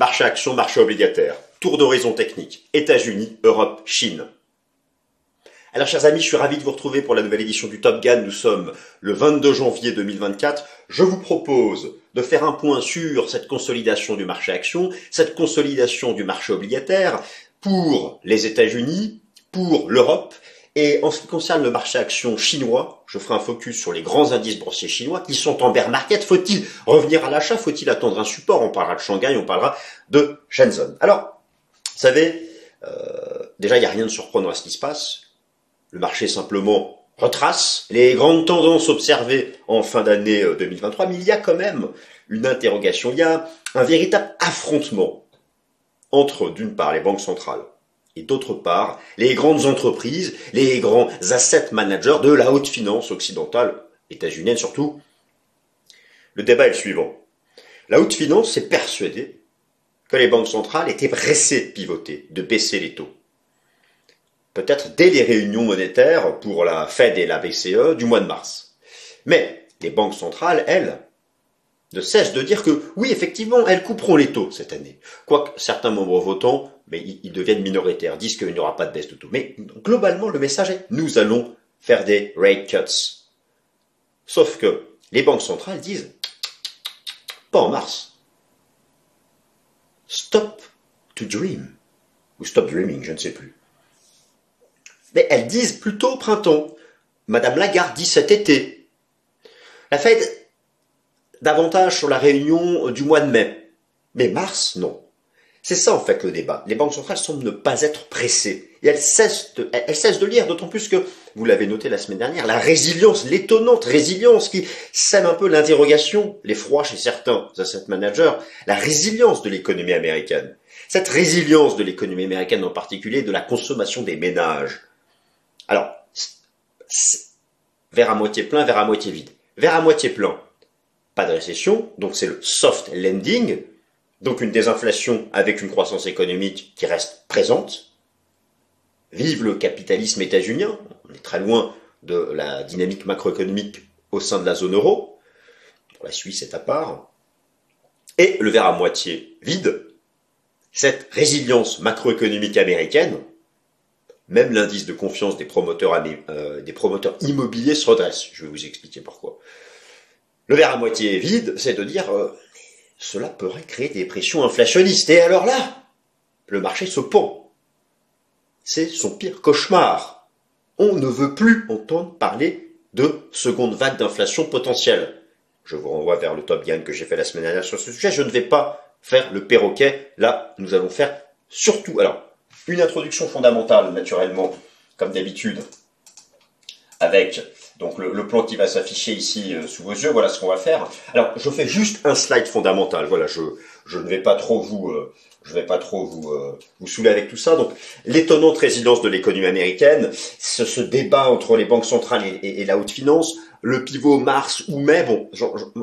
Marché action, marché obligataire. Tour d'horizon technique. États-Unis, Europe, Chine. Alors chers amis, je suis ravi de vous retrouver pour la nouvelle édition du Top Gun. Nous sommes le 22 janvier 2024. Je vous propose de faire un point sur cette consolidation du marché action, cette consolidation du marché obligataire pour les États-Unis, pour l'Europe et en ce qui concerne le marché action chinois, je ferai un focus sur les grands indices boursiers chinois qui sont en bear market. Faut-il revenir à l'achat? Faut-il attendre un support? On parlera de Shanghai, on parlera de Shenzhen. Alors, vous savez, euh, déjà, il n'y a rien de surprenant à ce qui se passe. Le marché simplement retrace les grandes tendances observées en fin d'année 2023, euh, mais il y a quand même une interrogation, il y a un véritable affrontement entre, d'une part, les banques centrales et d'autre part, les grandes entreprises, les grands asset managers de la haute finance occidentale, états-unienne surtout. Le débat est le suivant. La haute finance s'est persuadée que les banques centrales étaient pressées de pivoter, de baisser les taux peut-être dès les réunions monétaires pour la Fed et la BCE du mois de mars. Mais les banques centrales, elles, ne cessent de dire que oui, effectivement, elles couperont les taux cette année. Quoique certains membres votants, mais ils deviennent minoritaires, disent qu'il n'y aura pas de baisse de taux. Mais globalement, le message est nous allons faire des rate cuts. Sauf que les banques centrales disent pas en mars. Stop to dream. Ou stop dreaming, je ne sais plus. Mais elles disent plutôt printemps. Madame Lagarde dit cet été. La Fed, davantage sur la réunion du mois de mai. Mais mars, non. C'est ça en fait le débat. Les banques centrales semblent ne pas être pressées. Et elles cessent de, elles cessent de lire, d'autant plus que, vous l'avez noté la semaine dernière, la résilience, l'étonnante résilience qui sème un peu l'interrogation, l'effroi chez certains asset managers, la résilience de l'économie américaine. Cette résilience de l'économie américaine en particulier, de la consommation des ménages. Alors, vers à moitié plein, vers à moitié vide. Vers à moitié plein, pas de récession, donc c'est le soft lending, donc une désinflation avec une croissance économique qui reste présente. Vive le capitalisme états-unien, on est très loin de la dynamique macroéconomique au sein de la zone euro. La Suisse, c'est à part. Et le verre à moitié vide, cette résilience macroéconomique américaine, même l'indice de confiance des promoteurs, euh, des promoteurs immobiliers se redresse. Je vais vous expliquer pourquoi. Le verre à moitié vide, c'est de dire euh, cela pourrait créer des pressions inflationnistes. Et alors là, le marché se pond. C'est son pire cauchemar. On ne veut plus entendre parler de seconde vague d'inflation potentielle. Je vous renvoie vers le top gain que j'ai fait la semaine dernière sur ce sujet. Je ne vais pas faire le perroquet. Là, nous allons faire surtout. Alors, une introduction fondamentale, naturellement, comme d'habitude, avec donc le, plan qui va s'afficher ici euh, sous vos yeux. Voilà ce qu'on va faire. Alors, je fais juste un slide fondamental. Voilà, je, je ne vais pas trop vous, euh, je vais pas trop vous, euh, vous saouler avec tout ça. Donc, l'étonnante résidence de l'économie américaine, ce, ce, débat entre les banques centrales et, et, la haute finance, le pivot mars ou mai. Bon,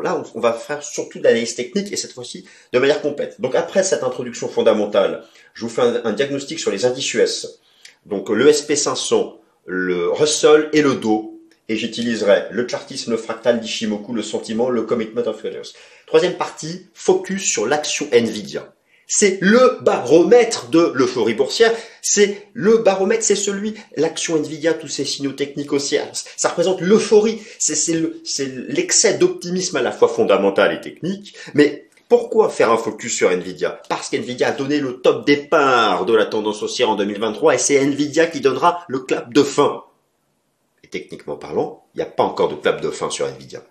là, on, va faire surtout de l'analyse technique et cette fois-ci de manière complète. Donc, après cette introduction fondamentale, je vous fais un, diagnostic sur les indices US. Donc, le SP500, le Russell et le Dow et j'utiliserai le chartisme, le fractal d'Ishimoku, le sentiment, le commitment of leaders. Troisième partie, focus sur l'action Nvidia. C'est le baromètre de l'euphorie boursière. C'est le baromètre, c'est celui, l'action Nvidia, tous ces signaux techniques aussi. Ça représente l'euphorie. C'est l'excès d'optimisme à la fois fondamental et technique. Mais pourquoi faire un focus sur Nvidia? Parce qu'Nvidia a donné le top départ de la tendance haussière en 2023 et c'est Nvidia qui donnera le clap de fin techniquement parlant, il n'y a pas encore de clap de fin sur Nvidia.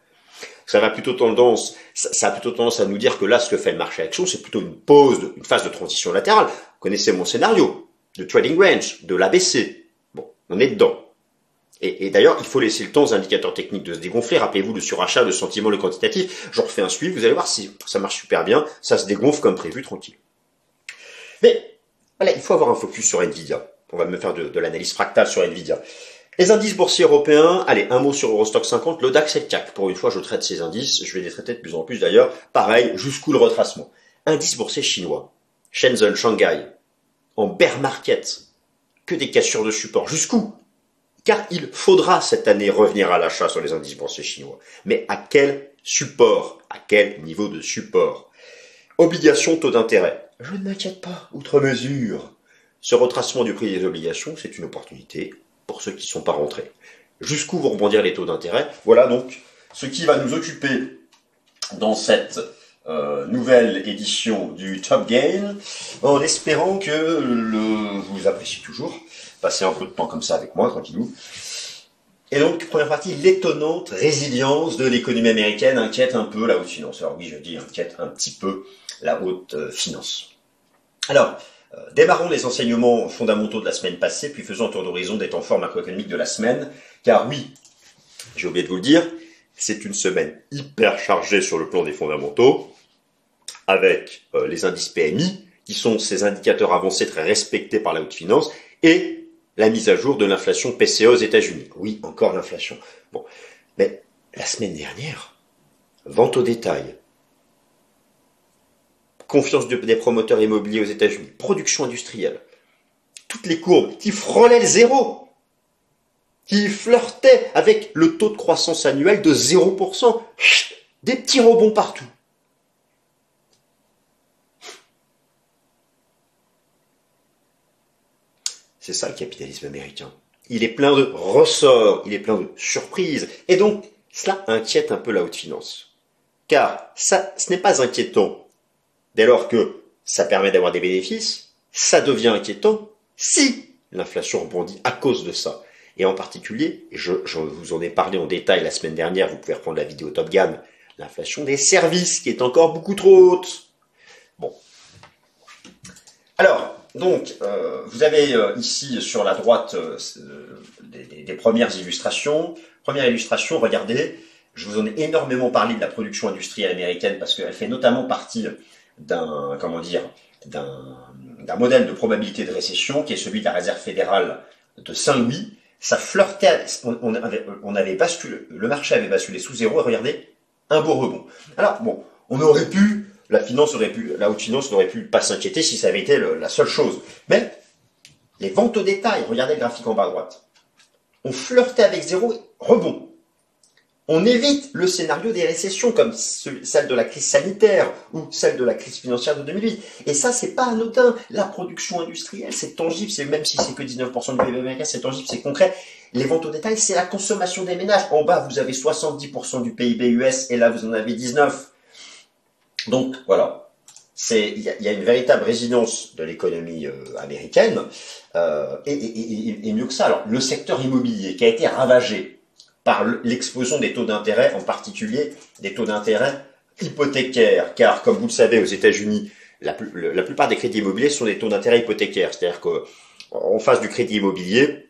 Ça va plutôt tendance, ça, a plutôt tendance à nous dire que là, ce que fait le marché action, c'est plutôt une pause, une phase de transition latérale. Vous connaissez mon scénario de trading range, de l'ABC. Bon, on est dedans. Et, d'ailleurs, il faut laisser le temps aux indicateurs techniques de se dégonfler. Rappelez-vous le surachat, le sentiment, le quantitatif. Je refais un suivi, vous allez voir si ça marche super bien. Ça se dégonfle comme prévu, tranquille. Mais voilà, il faut avoir un focus sur Nvidia. On va me faire de l'analyse fractale sur Nvidia. Les indices boursiers européens, allez, un mot sur Eurostock 50, le DAX et le CAC. Pour une fois, je traite ces indices, je vais les traiter de plus en plus d'ailleurs. Pareil, jusqu'où le retracement? Indice boursier chinois, Shenzhen, Shanghai, en bear market, que des cassures de support. Jusqu'où? Car il faudra cette année revenir à l'achat sur les indices boursiers chinois. Mais à quel support? À quel niveau de support? Obligations, taux d'intérêt. Je ne m'inquiète pas, outre mesure. Ce retracement du prix des obligations, c'est une opportunité pour ceux qui ne sont pas rentrés. Jusqu'où vont rebondir les taux d'intérêt Voilà donc ce qui va nous occuper dans cette euh, nouvelle édition du Top Gain, en espérant que vous appréciez toujours. Passez un peu de temps comme ça avec moi, tranquillou. Et donc, première partie, l'étonnante résilience de l'économie américaine inquiète un peu la haute finance. Alors oui, je dis inquiète un petit peu la haute euh, finance. Alors, démarrons les enseignements fondamentaux de la semaine passée, puis faisons un tour d'horizon des temps forts macroéconomiques de la semaine. Car oui, j'ai oublié de vous le dire, c'est une semaine hyper chargée sur le plan des fondamentaux, avec euh, les indices PMI, qui sont ces indicateurs avancés très respectés par la haute finance, et la mise à jour de l'inflation PCE aux États-Unis. Oui, encore l'inflation. Bon, mais la semaine dernière, vente au détail, confiance des promoteurs immobiliers aux États-Unis, production industrielle, toutes les courbes qui frôlaient le zéro, qui flirtaient avec le taux de croissance annuel de 0%, des petits rebonds partout. C'est ça le capitalisme américain. Il est plein de ressorts, il est plein de surprises, et donc cela inquiète un peu la haute finance. Car ça, ce n'est pas inquiétant Dès lors que ça permet d'avoir des bénéfices, ça devient inquiétant si l'inflation rebondit à cause de ça. Et en particulier, je, vous en ai parlé en détail la semaine dernière, vous pouvez reprendre la vidéo Top Gun, l'inflation des services qui est encore beaucoup trop haute. Bon. Alors, donc, euh, vous avez euh, ici sur la droite euh, des, des, premières illustrations. Première illustration, regardez, je vous en ai énormément parlé de la production industrielle américaine parce qu'elle fait notamment partie d'un comment dire d'un modèle de probabilité de récession qui est celui de la réserve fédérale de Saint-Louis. Ça flirtait, on, avait, on avait basculé, le marché avait basculé sous zéro et regardez, un beau rebond. Alors bon, on aurait pu, la finance aurait pu, la haute finance n'aurait pu pas s'inquiéter si ça avait été la seule chose. Mais les ventes au détail, regardez le graphique en bas à droite, on flirtait avec zéro, rebond on évite le scénario des récessions comme celle de la crise sanitaire ou celle de la crise financière de 2008. Et ça, c'est pas anodin. La production industrielle, c'est tangible, c'est même si c'est que 19% du PIB américain, c'est tangible, c'est concret. Les ventes au détail, c'est la consommation des ménages. En bas, vous avez 70% du PIB US et là, vous en avez 19. Donc, voilà. C'est, il y, a une véritable résilience de l'économie euh, américaine, euh, et, et mieux que ça. Alors, le secteur immobilier qui a été ravagé par l'explosion des taux d'intérêt, en particulier des taux d'intérêt hypothécaires, car comme vous le savez aux États-Unis, la, plupart des crédits immobiliers sont des taux d'intérêt hypothécaires, c'est-à-dire qu'en face du crédit immobilier,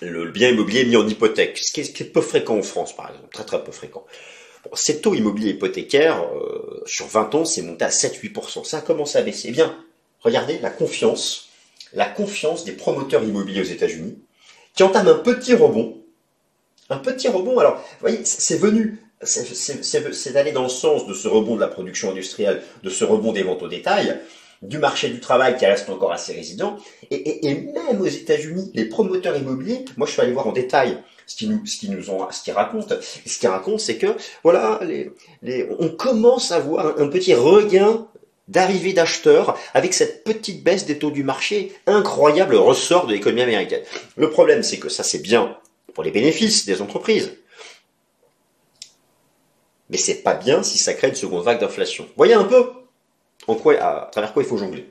le, bien immobilier est mis en hypothèque, ce qui, est, peu fréquent en France par exemple, très très peu fréquent. ces taux immobiliers hypothécaires, euh, sur 20 ans, c'est monté à 7-8%. Ça a commencé à baisser. Eh bien, regardez la confiance, la confiance des promoteurs immobiliers aux États-Unis, qui entament un petit rebond un petit rebond. Alors, vous voyez, c'est venu, c'est allé dans le sens de ce rebond de la production industrielle, de ce rebond des ventes au détail, du marché du travail qui reste encore assez résident, et, même aux États-Unis, les promoteurs immobiliers, moi je suis allé voir en détail ce qu'ils nous, ce qui nous ont, ce qu'ils racontent. Et ce qu'ils racontent, c'est que voilà, les, les, on commence à voir un, petit regain d'arrivée d'acheteurs avec cette petite baisse des taux du marché, incroyable ressort de l'économie américaine. Le problème, c'est que ça c'est bien pour les bénéfices des entreprises. Mais c'est pas bien si ça crée une seconde vague d'inflation. Voyez un peu à travers quoi il faut jongler.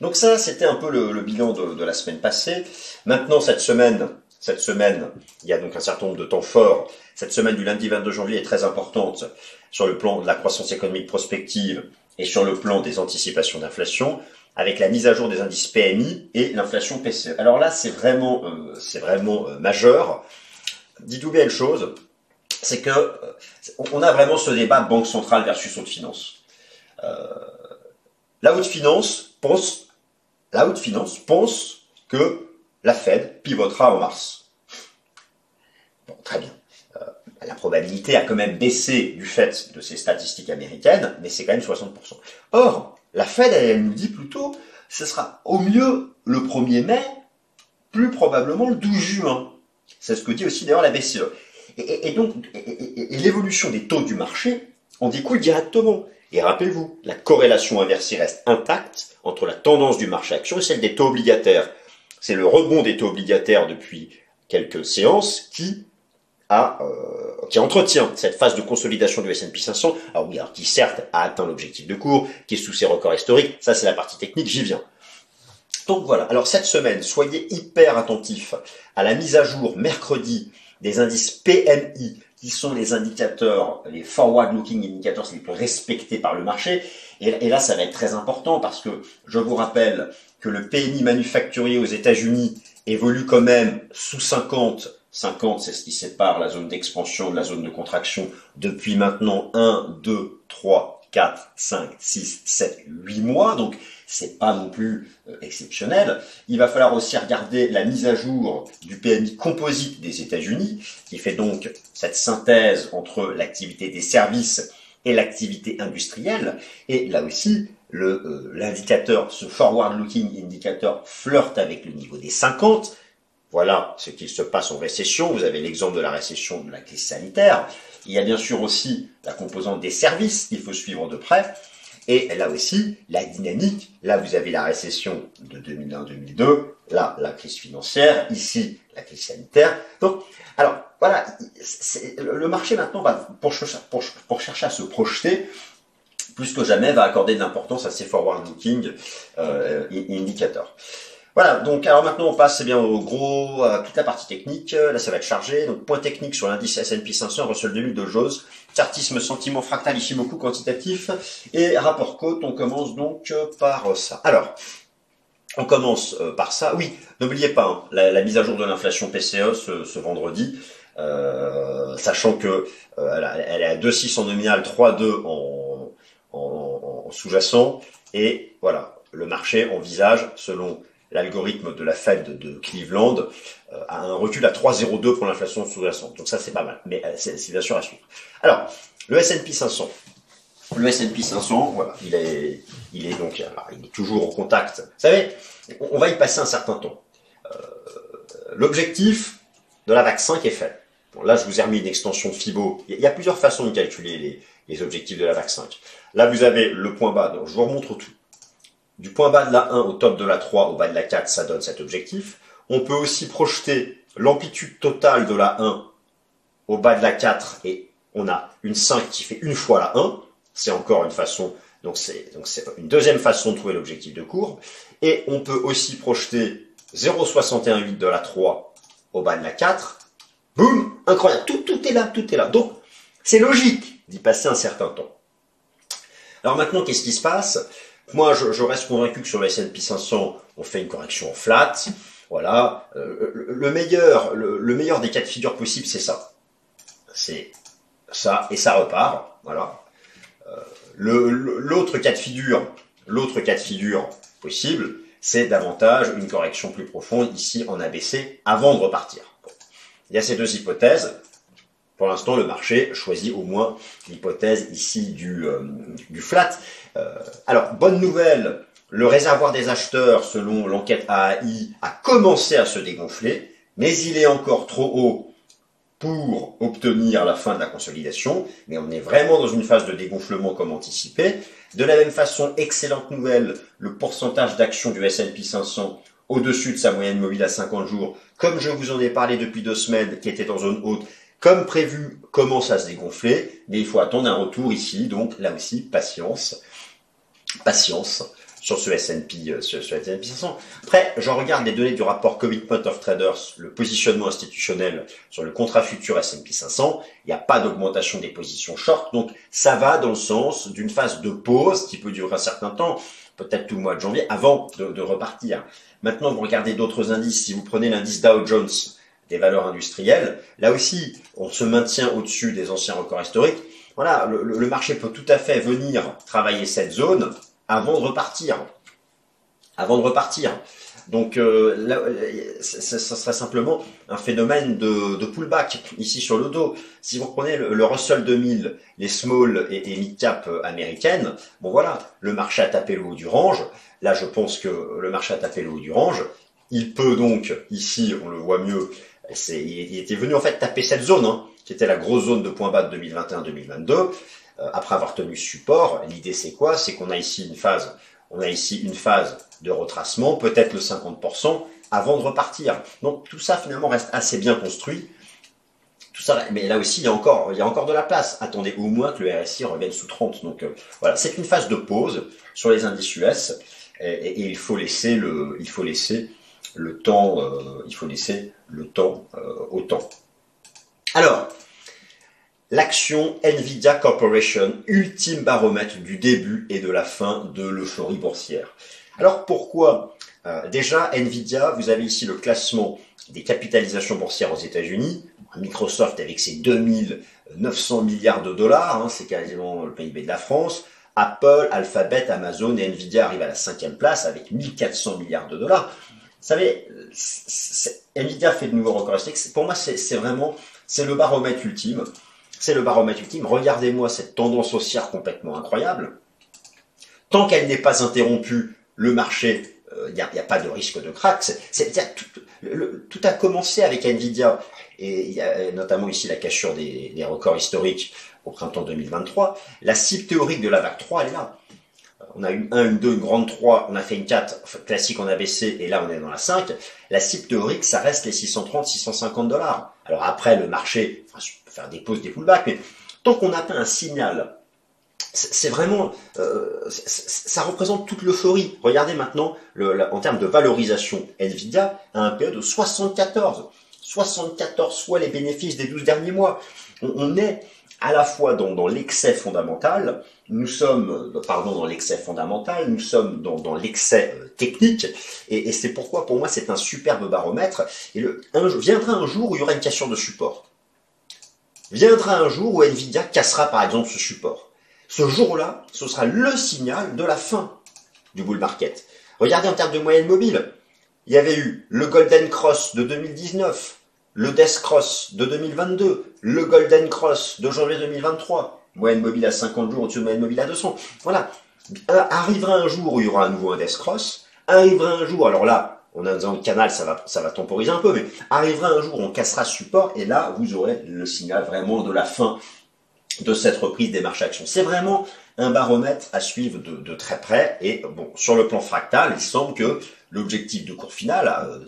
Donc ça, c'était un peu le, bilan de, la semaine passée. Maintenant, cette semaine, cette semaine, il y a donc un certain nombre de temps forts. Cette semaine du lundi 22 janvier est très importante sur le plan de la croissance économique prospective et sur le plan des anticipations d'inflation, avec la mise à jour des indices PMI et l'inflation PCE. Alors là, c'est vraiment, euh, c'est vraiment euh, majeur dites-vous bien une chose, c'est que euh, on a vraiment ce débat banque centrale versus haute finance. Euh, la haute finance pense, la haute finance pense que la Fed pivotera en mars. Bon, très bien. Euh, la probabilité a quand même baissé du fait de ces statistiques américaines, mais c'est quand même 60%. Or, la Fed, elle nous dit plutôt, ce sera au mieux le 1er mai, plus probablement le 12 juin. C'est ce que dit aussi d'ailleurs la BCE. Et, donc, l'évolution des taux du marché en découle directement? Et rappelez-vous, la corrélation inversée reste intacte entre la tendance du marché action et celle des taux obligataires. C'est le rebond des taux obligataires depuis quelques séances qui a, euh, qui entretient cette phase de consolidation du S&P 500. Alors oui, alors qui certes a atteint l'objectif de cours, qui est sous ses records historiques. Ça, c'est la partie technique. J'y viens. Donc voilà. Alors cette semaine, soyez hyper attentifs à la mise à jour mercredi des indices PMI qui sont les indicateurs, les forward-looking indicators les plus respectés par le marché. Et, là, ça va être très important parce que je vous rappelle que le PMI manufacturier aux États-Unis évolue quand même sous 50. 50, c'est ce qui sépare la zone d'expansion de la zone de contraction depuis maintenant 1, 2, 3, 4, 5, 6, 7, 8 mois. Donc, c'est pas non plus euh, exceptionnel. Il va falloir aussi regarder la mise à jour du PMI composite des États-Unis, qui fait donc cette synthèse entre l'activité des services et l'activité industrielle. Et là aussi, euh, l'indicateur, ce forward-looking indicator flirte avec le niveau des 50. Voilà ce qu'il se passe en récession. Vous avez l'exemple de la récession de la crise sanitaire. Il y a bien sûr aussi la composante des services qu'il faut suivre de près. Et là aussi, la dynamique, là vous avez la récession de 2001-2002, là la crise financière, ici la crise sanitaire. Donc, alors voilà, le marché maintenant va, pour, chercher à se projeter, plus que jamais, va accorder de l'importance à ces forward-looking euh, indicateurs. Voilà, donc alors maintenant on passe eh bien au gros, à toute la partie technique. Là ça va être chargé. Donc point technique sur l'indice S&P 500, Russell 2000 de Jose, chartisme, sentiment fractal, Ishimoku quantitatif et rapport côte. On commence donc par ça. Alors, on commence euh, par ça. Oui, n'oubliez pas hein, la, mise à jour de l'inflation PCE ce, vendredi, euh, sachant que euh, elle, est à 2,6 en nominal, 3,2 en, en, en sous-jacent et voilà, le marché envisage selon l'algorithme de la Fed de Cleveland euh, a un recul à 3,02 pour l'inflation sous-jacente. Donc ça, c'est pas mal. Mais euh, c'est bien sûr à suivre. Alors, le S&P 500. Le S&P 500, voilà, il est, il est donc, il est toujours en contact. Vous savez, on va y passer un certain temps. Euh, L'objectif de la vague 5 est fait. Bon, là, je vous ai remis une extension FIBO. Il y a plusieurs façons de calculer les, les objectifs de la vague 5. Là, vous avez le point bas. Donc, je vous remontre tout. Du point bas de la 1 au top de la 3 au bas de la 4, ça donne cet objectif. On peut aussi projeter l'amplitude totale de la 1 au bas de la 4 et on a une 5 qui fait une fois la 1. C'est encore une façon, donc c'est donc une deuxième façon de trouver l'objectif de courbe. Et on peut aussi projeter 0,618 de la 3 au bas de la 4. Boum, incroyable, tout est là, tout est là. Donc c'est logique d'y passer un certain temps. Alors maintenant, qu'est-ce qui se passe? Moi, je, reste convaincu que sur le S&P 500, on fait une correction flat. Voilà. Euh, le, meilleur, le, meilleur des cas de figure possibles, c'est ça. C'est ça et ça repart. Voilà. Euh, l'autre cas de figure, l'autre cas de figure possible, c'est davantage une correction plus profonde ici en ABC avant de repartir. Il y a ces deux hypothèses. Pour l'instant, le marché choisit au moins l'hypothèse ici du, euh, flat. Euh, alors, bonne nouvelle, le réservoir des acheteurs, selon l'enquête AAI, a commencé à se dégonfler, mais il est encore trop haut pour obtenir la fin de la consolidation, mais on est vraiment dans une phase de dégonflement comme anticipé. De la même façon, excellente nouvelle, le pourcentage d'actions du S&P 500 au-dessus de sa moyenne mobile à 50 jours, comme je vous en ai parlé depuis deux semaines, qui était en zone haute, comme prévu, commence à se dégonfler, mais il faut attendre un retour ici, donc là aussi, patience patience sur ce S&P, sur S&P 500. Après, je regarde les données du rapport Commitment of Traders, le positionnement institutionnel sur le contrat futur S&P 500. Il n'y a pas d'augmentation des positions short, donc ça va dans le sens d'une phase de pause qui peut durer un certain temps, peut-être tout le mois de janvier, avant de, de repartir. Maintenant, vous regardez d'autres indices. Si vous prenez l'indice Dow Jones des valeurs industrielles, là aussi, on se maintient au-dessus des anciens records historiques voilà, le, marché peut tout à fait venir travailler cette zone avant de repartir. Avant de repartir. Donc euh, là, ça, serait simplement un phénomène de, pullback ici sur le dos. Si vous prenez le, Russell 2000, les small et, mid cap américaines, bon voilà, le marché a tapé le haut du range. Là, je pense que le marché a tapé le haut du range. Il peut donc ici, on le voit mieux, il était venu en fait taper cette zone. Hein qui était la grosse zone de point bas de 2021-2022. euh, après avoir tenu support, l'idée c'est quoi? C'est qu'on a ici une phase, on a ici une phase de retracement, peut-être le 50%, avant de repartir. Donc tout ça finalement reste assez bien construit. Tout ça, mais là aussi il y a encore, il y a encore de la place. Attendez au moins que le RSI revienne sous 30. Donc euh, voilà, c'est une phase de pause sur les indices US et, il faut laisser le, il faut laisser le temps, euh, il faut laisser le temps au temps. Alors, l'action Nvidia Corporation, ultime baromètre du début et de la fin de l'euphorie boursière. Alors pourquoi? Euh, Déjà, Nvidia, vous avez ici le classement des capitalisations boursières aux États-Unis. Microsoft avec ses 2900 milliards de dollars, hein, c'est quasiment le PIB de la France. Apple, Alphabet, Amazon et Nvidia arrivent à la cinquième place avec 1400 milliards de dollars. Vous savez, Nvidia fait de nouveaux records historiques. Pour moi, c'est vraiment, c'est le baromètre ultime c'est le baromètre ultime. Regardez-moi cette tendance haussière complètement incroyable. Tant qu'elle n'est pas interrompue, le marché, il euh, n'y a, pas de risque de crack. C'est, tout, a commencé avec Nvidia et il y a notamment ici la cassure des, records historiques au printemps 2023. La cible théorique de la vague 3, elle est là. On a une 1, une 2, une grande 3, on a fait une 4 classique, on a baissé, et là on est dans la 5. La cible théorique, ça reste les 630, 650 dollars. Alors après, le marché, faire des pauses, des pullbacks, mais tant qu'on atteint un signal, c'est vraiment, euh, ça représente toute l'euphorie. Regardez maintenant, en termes de valorisation, Nvidia a un PE de 74. 74 fois les bénéfices des 12 derniers mois. On, est à la fois dans, l'excès fondamental, nous sommes, pardon, dans l'excès fondamental, nous sommes dans, l'excès euh, technique, et, c'est pourquoi pour moi c'est un superbe baromètre. Viendra un jour où il y aura une cassure de support. Viendra un jour où Nvidia cassera par exemple ce support. Ce jour-là, ce sera le signal de la fin du bull market. Regardez en termes de moyenne mobile. Il y avait eu le Golden Cross de 2019, le Death Cross de 2022, le Golden Cross de janvier 2023, moyenne mobile à 50 jours au-dessus de moyenne mobile à 200. Voilà. Arrivera un jour où il y aura à nouveau un Death Cross. Arrivera un jour, alors là, on a dans le canal, ça va, ça va temporiser un peu, mais arrivera un jour, on cassera support, et là, vous aurez le signal vraiment de la fin de cette reprise des marchés actions. C'est vraiment un baromètre à suivre de, très près, et bon, sur le plan fractal, il semble que l'objectif de cours final, euh,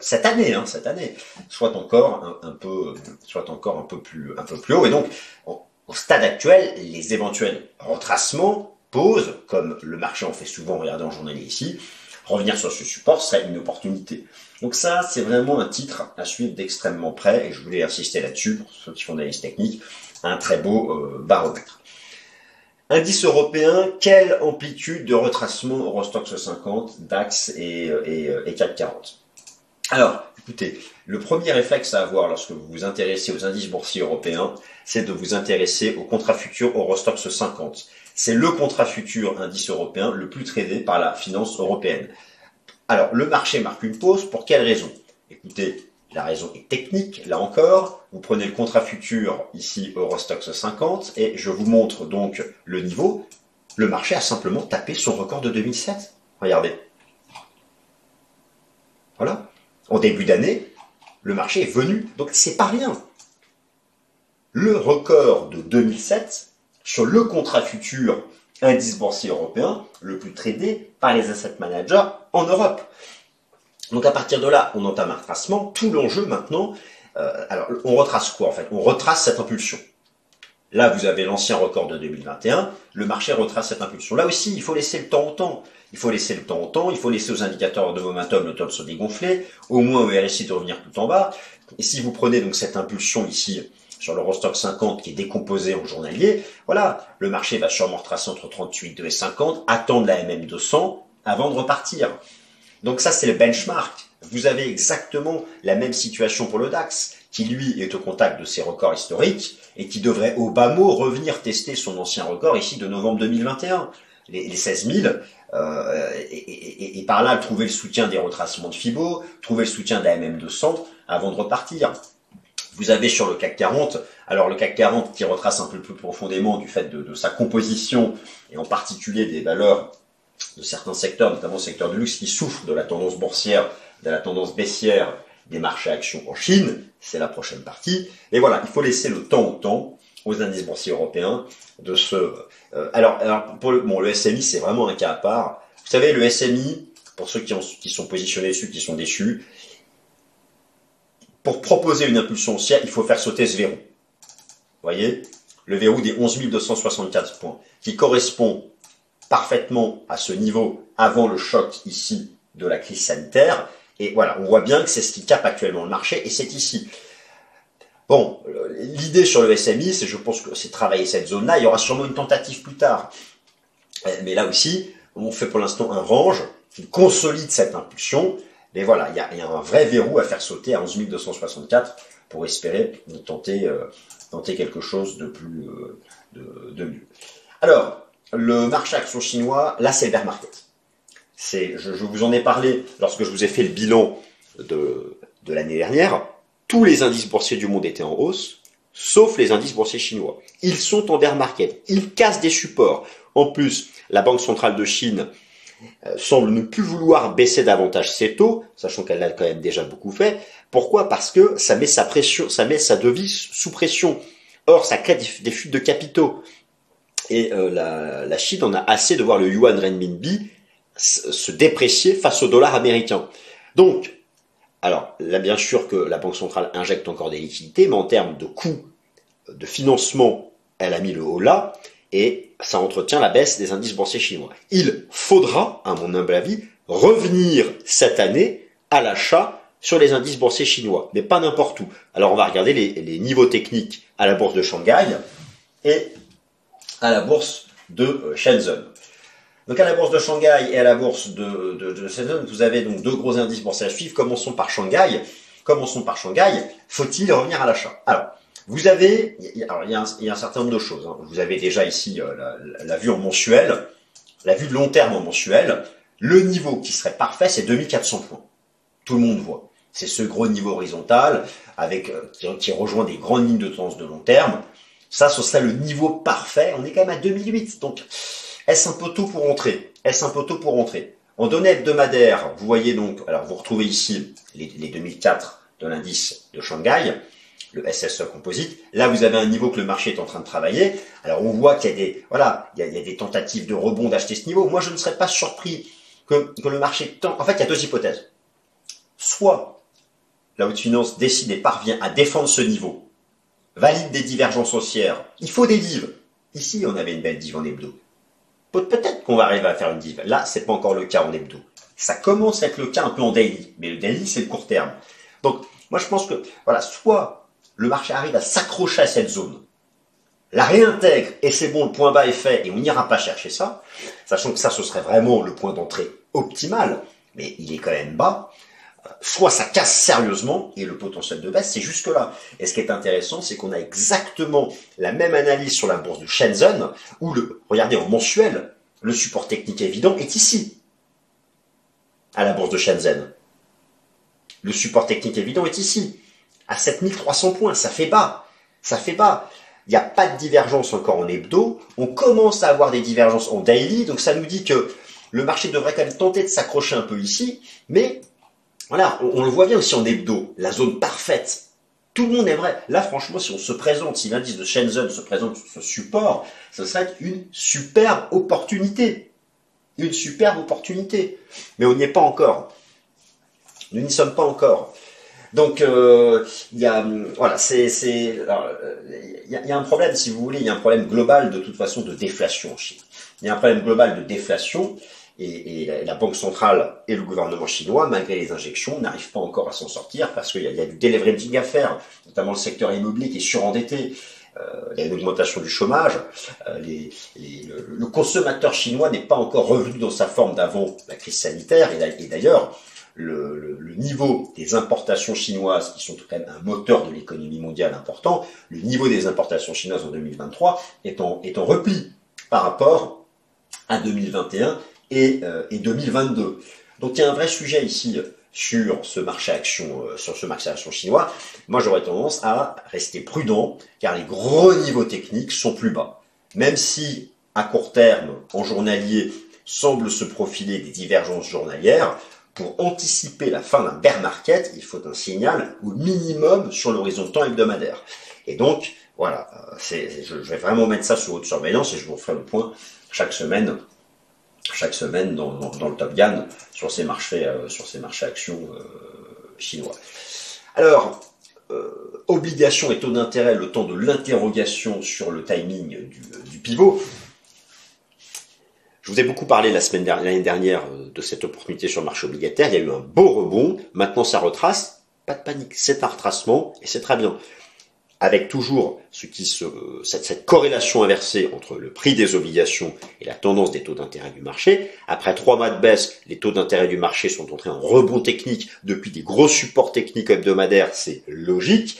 cette année, hein, cette année, soit encore un, peu, soit encore un peu plus, un peu haut, et donc, au stade actuel, les éventuels retracements posent, comme le marché en fait souvent, regardez en journalier ici, revenir sur ce support serait une opportunité. Donc ça, c'est vraiment un titre à suivre d'extrêmement près, et je voulais insister là-dessus, pour ceux qui font des techniques, un très beau euh, baromètre. Indice européen, quelle amplitude de retracement Eurostox 50, DAX et, euh, et, euh, et CAC 40 alors, écoutez, le premier réflexe à avoir lorsque vous vous intéressez aux indices boursiers européens, c'est de vous intéresser au contrat futur Eurostox 50. C'est le contrat futur indice européen le plus tradé par la finance européenne. Alors, le marché marque une pause. Pour quelle raison? Écoutez, la raison est technique, là encore. Vous prenez le contrat futur, ici Eurostox 50, et je vous montre donc le niveau. Le marché a simplement tapé son record de 2007. Regardez. Voilà. En début d'année, le marché est venu. Donc c'est pas rien. Le record de 2007 sur le contrat futur indice européen le plus tradé par les asset managers en Europe. Donc à partir de là, on entame un retracement. Tout l'enjeu maintenant, euh, alors on retrace quoi en fait? On retrace cette impulsion. Là, vous avez l'ancien record de 2021. Le marché retrace cette impulsion. Là aussi, il faut laisser le temps au temps. Il faut laisser le temps au temps. Il faut laisser aux indicateurs de momentum le temps de se dégonfler. Au moins au RSI de revenir tout en bas. Et si vous prenez donc cette impulsion ici sur l'Eurostock 50 qui est décomposé en journalier, voilà, le marché va sûrement retracer entre 38,2 et 50, attendre la MM200 avant de repartir. Donc ça, c'est le benchmark. Vous avez exactement la même situation pour le DAX, qui lui est au contact de ses records historiques et qui devrait au bas mot revenir tester son ancien record ici de novembre 2021, les, les 16 000, euh, et, par là trouver le soutien des retracements de FIBO, trouver le soutien de la MM200 avant de repartir. Vous avez sur le CAC 40, alors le CAC 40 qui retrace un peu plus profondément du fait de, sa composition et en particulier des valeurs de certains secteurs, notamment le secteur du luxe, qui souffrent de la tendance boursière, de la tendance baissière des marchés actions en Chine. C'est la prochaine partie. Et voilà, il faut laisser le temps au temps. Aux indices boursiers européens de ce. Euh, alors, le, bon, le SMI, c'est vraiment un cas à part. Vous savez, le SMI, pour ceux qui, ont, qui sont positionnés dessus, qui sont déçus, pour proposer une impulsion haussière, il faut faire sauter ce verrou. Vous voyez? Le verrou des 11 264 points, qui correspond parfaitement à ce niveau avant le choc ici de la crise sanitaire. Et voilà, on voit bien que c'est ce qui capte actuellement le marché, et c'est ici. Bon, l'idée sur le SMI, c'est je pense que c'est travailler cette zone-là. Il y aura sûrement une tentative plus tard. Mais là aussi, on fait pour l'instant un range qui consolide cette impulsion. Mais voilà, il y a, un vrai verrou à faire sauter à 11 264 pour espérer tenter, euh, tenter quelque chose de plus euh, de, mieux. Alors, le marché action chinois, là c'est le bear market. Je, vous en ai parlé lorsque je vous ai fait le bilan de l'année dernière tous les indices boursiers du monde étaient en hausse, sauf les indices boursiers chinois. Ils sont en bear market, ils cassent des supports. En plus, la Banque centrale de Chine euh, semble ne plus vouloir baisser davantage ses taux, sachant qu'elle l'a quand même déjà beaucoup fait. Pourquoi? Parce que ça met sa pression, ça met sa devise sous pression. Or, ça crée des, fuites de capitaux. Et euh, la, la, Chine en a assez de voir le yuan renminbi se déprécier face au dollar américain. Donc, alors là, bien sûr que la Banque centrale injecte encore des liquidités, mais en termes de coûts de financement, elle a mis le haut là, et ça entretient la baisse des indices boursiers chinois. Il faudra, à mon humble avis, revenir cette année à l'achat sur les indices boursiers chinois, mais pas n'importe où. Alors on va regarder les, les, niveaux techniques à la bourse de Shanghai et à la bourse de Shenzhen. Donc à la bourse de Shanghai et à la bourse de, de, Shenzhen, vous avez donc deux gros indices boursiers à suivre. Commençons par Shanghai. Commençons par Shanghai. Faut-il revenir à l'achat? Alors, vous avez, alors il y, a un, certain nombre de choses. Hein. Vous avez déjà ici euh, la, vue en mensuel, la vue de long terme en mensuel. Le niveau qui serait parfait, c'est 2400 points. Tout le monde voit. C'est ce gros niveau horizontal avec euh, qui, qui, rejoint des grandes lignes de tendance de long terme. Ça, ce serait le niveau parfait. On est quand même à 2008. Donc, est-ce un peu pour rentrer Est-ce un peu pour rentrer En données hebdomadaires, vous voyez donc, alors vous retrouvez ici les, 2004 de l'indice de Shanghai, le SSE Composite. Là, vous avez un niveau que le marché est en train de travailler. Alors, on voit qu'il y a des, tentatives de rebond d'acheter ce niveau. Moi, je ne serais pas surpris que, le marché. En fait, il y a deux hypothèses. Soit la haute finance décide et parvient à défendre ce niveau, valide des divergences haussières. Il faut des dives. Ici, on avait une belle dive en hebdo. Peut-être qu'on va arriver à faire une div. Là, c'est pas encore le cas en hebdo. Ça commence à être le cas un peu en daily, mais le daily, c'est le court terme. Donc, moi, je pense que, voilà, soit le marché arrive à s'accrocher à cette zone, la réintègre, et c'est bon, le point bas est fait, et on n'ira pas chercher ça, sachant que ça, ce serait vraiment le point d'entrée optimal, mais il est quand même bas, soit ça casse sérieusement et le potentiel de baisse, c'est jusque là. Et ce qui est intéressant, c'est qu'on a exactement la même analyse sur la bourse de Shenzhen, où le, regardez en mensuel, le support technique évident est ici, à la bourse de Shenzhen. Le support technique évident est ici, à 7300 points, ça fait bas, ça fait bas. Il n'y a pas de divergence encore en hebdo, on commence à avoir des divergences en daily, donc ça nous dit que le marché devrait quand même tenter de s'accrocher un peu ici, mais voilà, on, le voit bien aussi en hebdo, la zone parfaite. Tout le monde aimerait. Là, franchement, si on se présente, si l'indice de Shenzhen se présente sur ce support, ce serait une superbe opportunité. Une superbe opportunité. Mais on n'y est pas encore. Nous n'y sommes pas encore. Donc, euh, il y a, il y, a, un problème, si vous voulez, il y a un problème global de toute façon de déflation en Chine. Il y a un problème global de déflation et, la Banque centrale et le gouvernement chinois, malgré les injections, n'arrivent pas encore à s'en sortir parce qu'il y, a du deleveraging à faire, notamment le secteur immobilier qui est surendetté. Euh, il y a une augmentation du chômage. Euh, le, consommateur chinois n'est pas encore revenu dans sa forme d'avant la crise sanitaire. Et, d'ailleurs, le, niveau des importations chinoises, qui sont quand même un moteur de l'économie mondiale important, le niveau des importations chinoises en 2023 est en, est en repli par rapport à 2021 et, 2022. Euh, Donc il y a un vrai sujet ici euh, sur ce marché action, euh, sur ce marché action chinois. Moi, j'aurais tendance à rester prudent, car les gros niveaux techniques sont plus bas. Même si à court terme, en journalier, semble se profiler des divergences journalières, pour anticiper la fin d'un bear market, il faut un signal au minimum sur l'horizon temps hebdomadaire. Et donc, Voilà, c'est, je, vais vraiment mettre ça sous haute surveillance et je vous ferai le point chaque semaine, chaque semaine dans, le Top Gun sur ces marchés, sur ces marchés actions chinois. Alors, obligation et taux d'intérêt, le temps de l'interrogation sur le timing du pivot. Je vous ai beaucoup parlé la semaine l'année dernière euh, de cette opportunité sur le marché obligataire. Il y a eu un beau rebond. Maintenant, ça retrace. Pas de panique. C'est un retracement et c'est très bien. Avec toujours ce qui se, cette, cette, corrélation inversée entre le prix des obligations et la tendance des taux d'intérêt du marché. Après trois mois de baisse, les taux d'intérêt du marché sont entrés en rebond technique depuis des gros supports techniques hebdomadaires. C'est logique.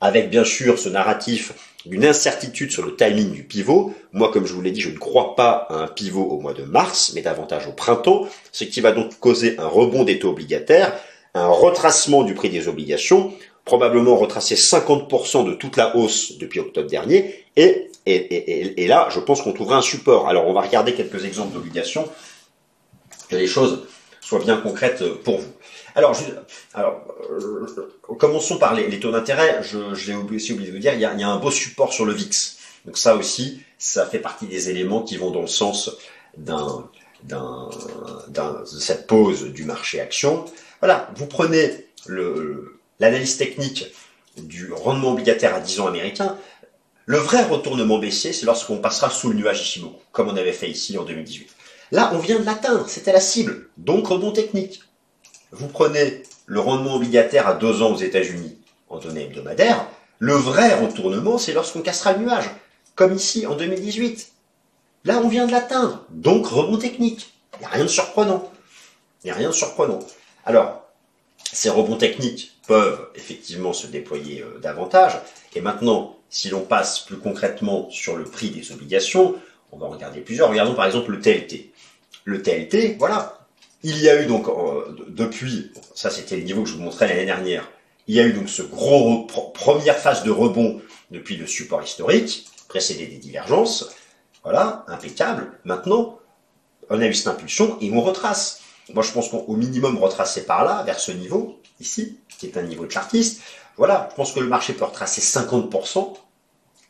Avec bien sûr ce narratif d'une incertitude sur le timing du pivot. Moi, comme je vous l'ai dit, je ne crois pas à un pivot au mois de mars, mais davantage au printemps, ce qui va donc causer un rebond des taux obligataires, un retracement du prix des obligations, probablement retracer 50% de toute la hausse depuis octobre dernier, et, et, et, là, je pense qu'on trouvera un support. Alors, on va regarder quelques exemples d'obligations, que les choses soient bien concrètes pour vous. Alors, alors euh, commençons par les, taux d'intérêt. Je, je l'ai aussi oublié de vous dire, il y, a, un beau support sur le VIX. Donc ça aussi, ça fait partie des éléments qui vont dans le sens d'un, d'un, de cette pause du marché action. Voilà, vous prenez le, l'analyse technique du rendement obligataire à 10 ans américain. Le vrai retournement baissier, c'est lorsqu'on passera sous le nuage Ishimoku, comme on avait fait ici en 2018. Là, on vient de l'atteindre, c'était la cible, donc rebond technique vous prenez le rendement obligataire à deux ans aux États-Unis en données hebdomadaires, le vrai retournement, c'est lorsqu'on cassera le nuage, comme ici en 2018. Là, on vient de l'atteindre, donc rebond technique. Il n'y a rien de surprenant. Il n'y a rien de surprenant. Alors, ces rebonds techniques peuvent effectivement se déployer euh, davantage. Et maintenant, si l'on passe plus concrètement sur le prix des obligations, on va regarder plusieurs. Regardons par exemple le TLT. Le TLT, voilà, il y a eu donc, euh, depuis, ça c'était le niveau que je vous montrais l'année dernière, il y a eu donc ce gros première phase de rebond depuis le support historique, précédé des divergences. Voilà, impeccable. Maintenant, on a eu cette impulsion et on retrace. Moi, je pense qu'au minimum retracer par là, vers ce niveau, ici, qui est un niveau de chartiste. Voilà, je pense que le marché peut retracer 50%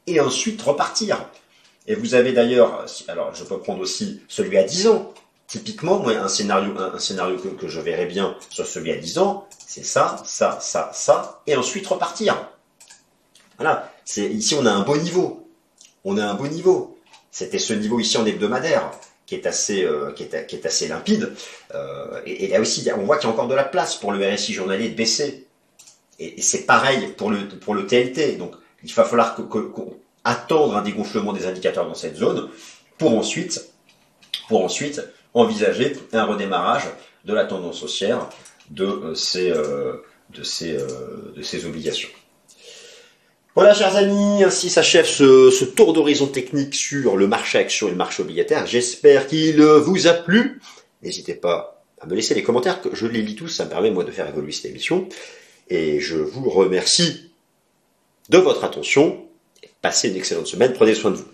et ensuite repartir. Et vous avez d'ailleurs, alors je peux prendre aussi celui à 10 ans, Typiquement, moi, un scénario, un, scénario que, je verrais bien sur celui à 10 ans, c'est ça, ça, ça, ça, et ensuite repartir. Voilà. Ici, on a un beau niveau. On a un beau niveau. C'était ce niveau ici en hebdomadaire qui est assez, euh, qui, est, qui est assez limpide. Euh, et, là aussi, on voit qu'il y a encore de la place pour le RSI journalier de baisser. Et, c'est pareil pour le, pour le TLT. Donc, il va falloir attendre un dégonflement des indicateurs dans cette zone pour ensuite, pour ensuite envisager un redémarrage de la tendance haussière de euh, ces, de ces, de ces obligations. Voilà, chers amis, ainsi s'achève ce, ce, tour d'horizon technique sur le marché action et le marché obligataire. J'espère qu'il vous a plu. N'hésitez pas à me laisser des commentaires, je les lis tous, ça me permet moi de faire évoluer cette émission. Et je vous remercie de votre attention. Passez une excellente semaine, prenez soin de vous.